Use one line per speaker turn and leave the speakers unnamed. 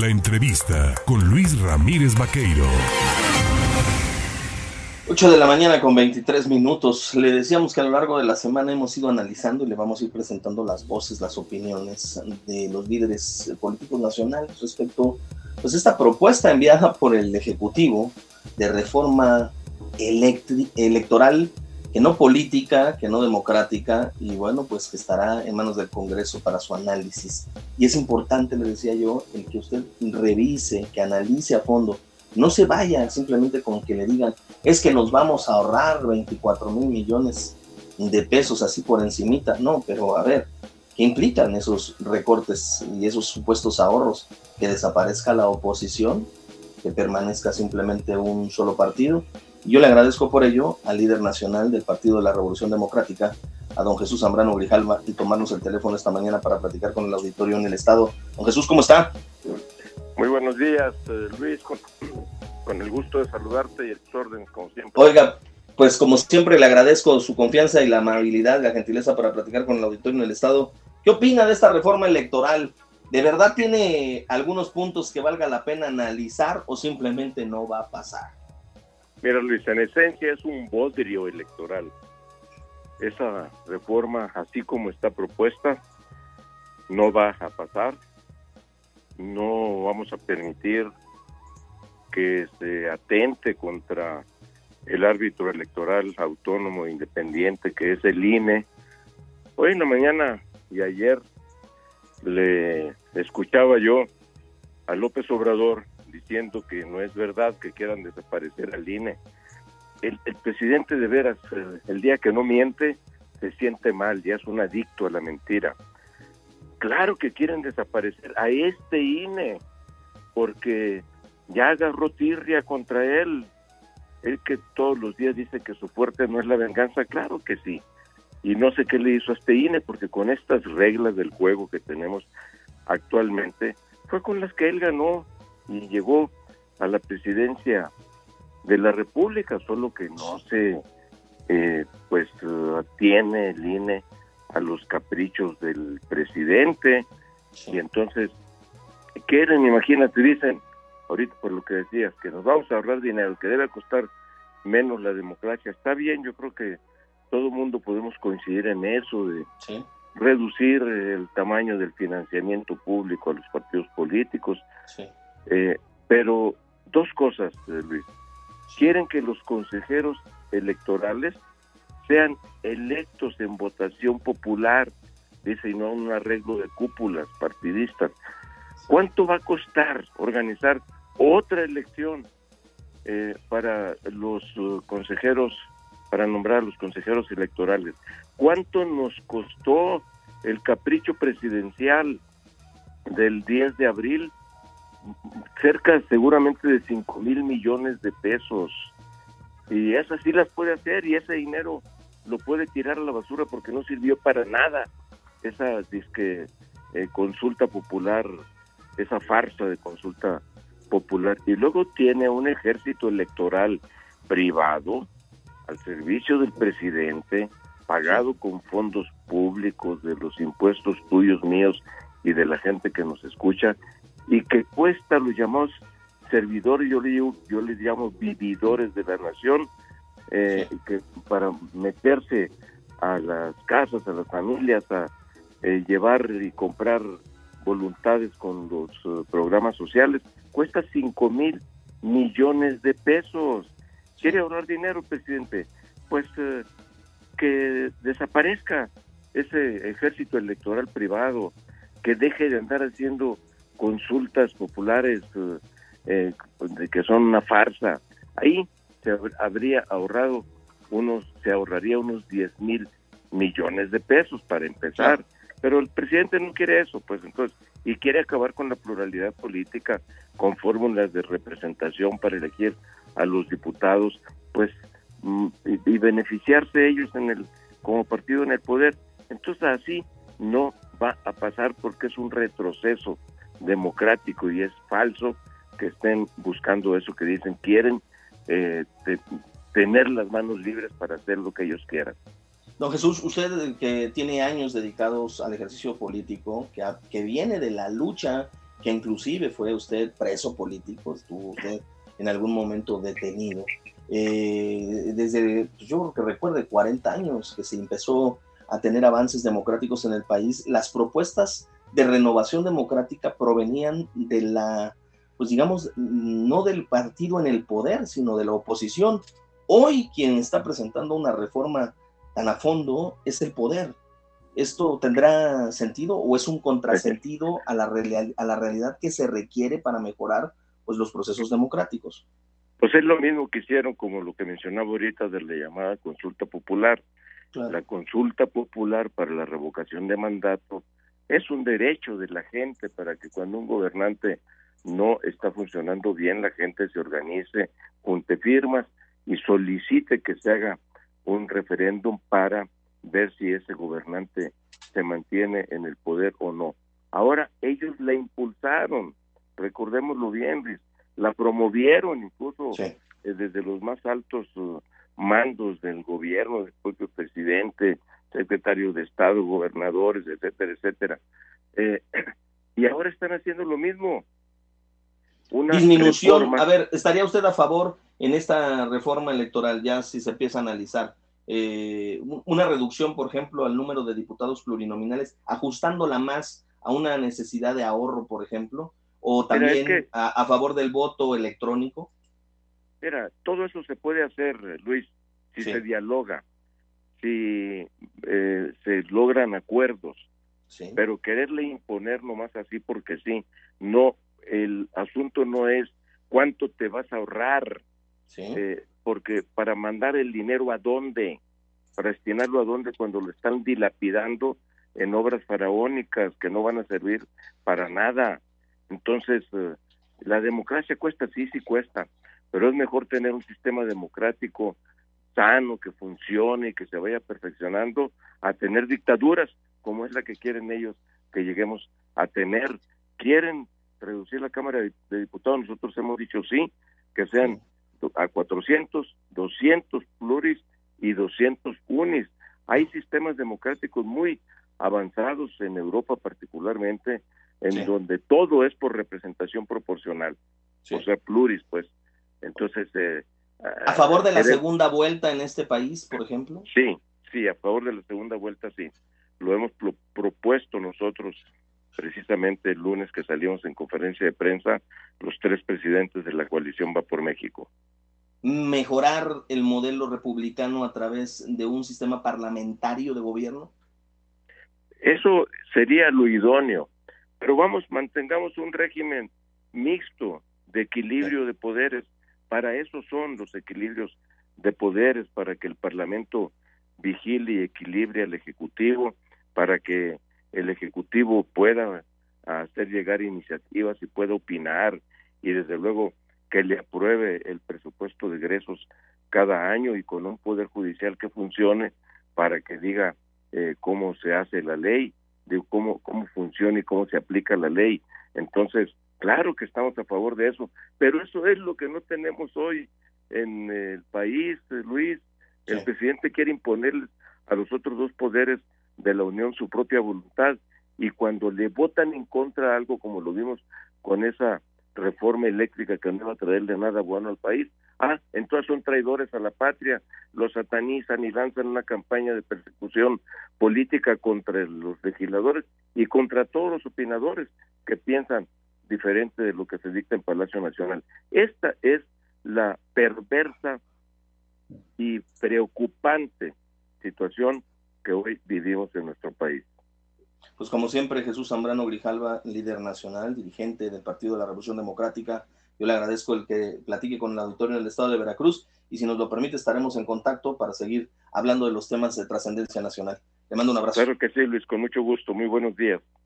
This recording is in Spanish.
La entrevista con Luis Ramírez Vaqueiro.
8 de la mañana con 23 minutos. Le decíamos que a lo largo de la semana hemos ido analizando y le vamos a ir presentando las voces, las opiniones de los líderes políticos nacionales respecto pues esta propuesta enviada por el Ejecutivo de reforma electoral que no política, que no democrática, y bueno, pues que estará en manos del Congreso para su análisis. Y es importante, le decía yo, el que usted revise, que analice a fondo. No se vaya simplemente con que le digan, es que nos vamos a ahorrar 24 mil millones de pesos así por encimita. No, pero a ver, ¿qué implican esos recortes y esos supuestos ahorros? Que desaparezca la oposición, que permanezca simplemente un solo partido yo le agradezco por ello al líder nacional del Partido de la Revolución Democrática, a don Jesús Zambrano Grijalva, y tomarnos el teléfono esta mañana para platicar con el auditorio en el Estado. Don Jesús, ¿cómo está?
Muy buenos días, eh, Luis, con, el gusto de saludarte y el orden, como siempre.
Oiga, pues como siempre le agradezco su confianza y la amabilidad, la gentileza para platicar con el auditorio en el Estado. ¿Qué opina de esta reforma electoral? ¿De verdad tiene algunos puntos que valga la pena analizar o simplemente no va a pasar?
Mira Luis, en esencia es un bodrio electoral. Esa reforma, así como está propuesta, no va a pasar. No vamos a permitir que se atente contra el árbitro electoral autónomo e independiente que es el INE. Hoy en la mañana y ayer le escuchaba yo a López Obrador diciendo que no es verdad que quieran desaparecer al INE. El, presidente de veras, el, día que no miente, se siente mal, ya es un adicto a la mentira. Claro que quieren desaparecer a este INE, porque ya agarró tirria contra él. Él que todos los días dice que su fuerte no es la venganza, claro que sí. Y no sé qué le hizo a este INE, porque con estas reglas del juego que tenemos actualmente, fue con las que él ganó y llegó a la presidencia de la República, solo que no se eh, pues tiene el INE a los caprichos del presidente. Y entonces quieren, imagínate, dicen ahorita por lo que decías, que nos vamos a ahorrar dinero, que debe costar menos la democracia, está bien, yo creo que todo el mundo podemos coincidir en eso de reducir el tamaño del financiamiento público a los partidos políticos, sí. Eh, pero dos cosas, eh, Luis. Quieren que los consejeros electorales sean electos en votación popular, dice, y no un arreglo de cúpulas partidistas. ¿Cuánto va a costar organizar otra elección eh, para los consejeros, para nombrar a los consejeros electorales? ¿Cuánto nos costó el capricho presidencial del 10 de abril cerca seguramente de 5 mil millones de pesos. Y esas sí las puede hacer y ese dinero lo puede tirar a la basura porque no sirvió para nada. Esa disque, eh, consulta popular, esa farsa de consulta popular. Y luego tiene un ejército electoral privado al servicio del presidente, pagado con fondos públicos de los impuestos tuyos, míos y de la gente que nos escucha, y que cuesta los llamados servidores, yo, le, yo les llamo vividores de la nación, eh, que para meterse a las casas, a las familias, a eh, llevar y comprar voluntades con los eh, programas sociales, cuesta 5 mil millones de pesos. ¿Quiere ahorrar dinero, presidente? Pues que desaparezca ese ejército electoral privado, que deje de andar haciendo consultas populares eh, eh que son una farsa. Ahí se habría ahorrado unos, se ahorraría unos 10 mil millones de pesos para empezar. Pero el presidente no quiere eso, pues entonces, y quiere acabar con la pluralidad política con fórmulas de representación para elegir a los diputados, pues, mm, y, y beneficiarse ellos en el, como partido en el poder. Entonces así no va a pasar porque es un retroceso democrático y es falso que estén buscando eso que dicen, quieren eh, tener las manos libres para hacer lo que ellos quieran.
Don Jesús, usted que tiene años dedicados al ejercicio político, que, que viene de la lucha que inclusive fue usted preso político, estuvo usted en algún momento detenido. Eh, desde, pues, yo creo que recuerde 40 años que se empezó a tener avances democráticos en el país, las propuestas de renovación democrática provenían de la, pues digamos, no del partido en el poder, sino de la oposición. Hoy quien está presentando una reforma tan a fondo es el poder. ¿Esto tendrá sentido o es un contrasentido a la, a la realidad que se requiere para mejorar pues, los procesos democráticos?
Pues es lo mismo que hicieron como lo que mencionaba ahorita de la llamada consulta popular. La consulta popular para la revocación de mandato es un derecho de la gente para que cuando un gobernante no está funcionando bien, la gente se organice, junte firmas y solicite que se haga un referéndum para ver si ese gobernante se mantiene en el poder o no. Ahora ellos la impulsaron, recordémoslo bien, la promovieron incluso eh, desde los más altos uh, mandos del gobierno, del propio presidente, secretario de Estado, gobernadores, etcétera, etcétera. Eh, y ahora están haciendo lo mismo.
Una Disminución, a ver, ¿estaría usted a favor en esta reforma electoral, ya si se empieza a analizar, eh, una reducción, por ejemplo, al número de diputados plurinominales, ajustándola más a una necesidad de ahorro, por ejemplo, o también a, favor del voto electrónico?
Mira, todo eso se puede hacer, Luis, si se dialoga, si eh, se logran acuerdos, pero quererle imponer nomás así porque sí, no, el asunto no es cuánto te vas a ahorrar, eh, porque para mandar el dinero a dónde, para destinarlo a dónde cuando lo están dilapidando en obras faraónicas que no van a servir para nada. Entonces, eh, la democracia cuesta, sí, sí cuesta, pero es mejor tener un sistema democrático sano, que funcione y que se vaya perfeccionando, a tener dictaduras como es la que quieren ellos que lleguemos a tener. Quieren reducir la Cámara de Diputados, nosotros hemos dicho sí, que sean a 400, 200 pluris y 200 unis. Hay sistemas democráticos muy avanzados en Europa particularmente, en donde todo es por representación proporcional, o sea, pluris, pues. Entonces, eh,
¿A favor de la segunda vuelta en este país, por ejemplo?
Sí, sí, a favor de la segunda vuelta, sí. Lo hemos propuesto nosotros precisamente el lunes que salimos en conferencia de prensa, los tres presidentes de la coalición Va por México.
¿Mejorar el modelo republicano a través de un sistema parlamentario de gobierno?
Eso sería lo idóneo, pero vamos, mantengamos un régimen mixto de equilibrio de poderes para eso son los equilibrios de poderes, para que el Parlamento vigile y equilibre al Ejecutivo, para que el Ejecutivo pueda hacer llegar iniciativas y pueda opinar y desde luego que le apruebe el presupuesto de egresos cada año y con un poder judicial que funcione para que diga eh, cómo se hace la ley, de cómo cómo funciona y cómo se aplica la ley. Entonces, Claro que estamos a favor de eso, pero eso es lo que no tenemos hoy en el país, eh, Luis. El presidente quiere imponer a los otros dos poderes de la Unión su propia voluntad y cuando le votan en contra algo como lo vimos con esa reforma eléctrica que no va a traerle nada bueno al país, ah, entonces son traidores a la patria, los satanizan y lanzan una campaña de persecución política contra los legisladores y contra todos los opinadores que piensan diferente de lo que se dicta en Palacio Nacional. Esta es la perversa y preocupante situación que hoy vivimos en nuestro país.
Pues como siempre, Jesús Zambrano Grijalva, líder nacional, dirigente del Partido de la Revolución Democrática, yo le agradezco el que platique con el auditorio del Estado de Veracruz y si nos lo permite estaremos en contacto para seguir hablando de los temas de trascendencia nacional. Le mando un abrazo.
Claro que sí, Luis, con mucho gusto. Muy buenos días.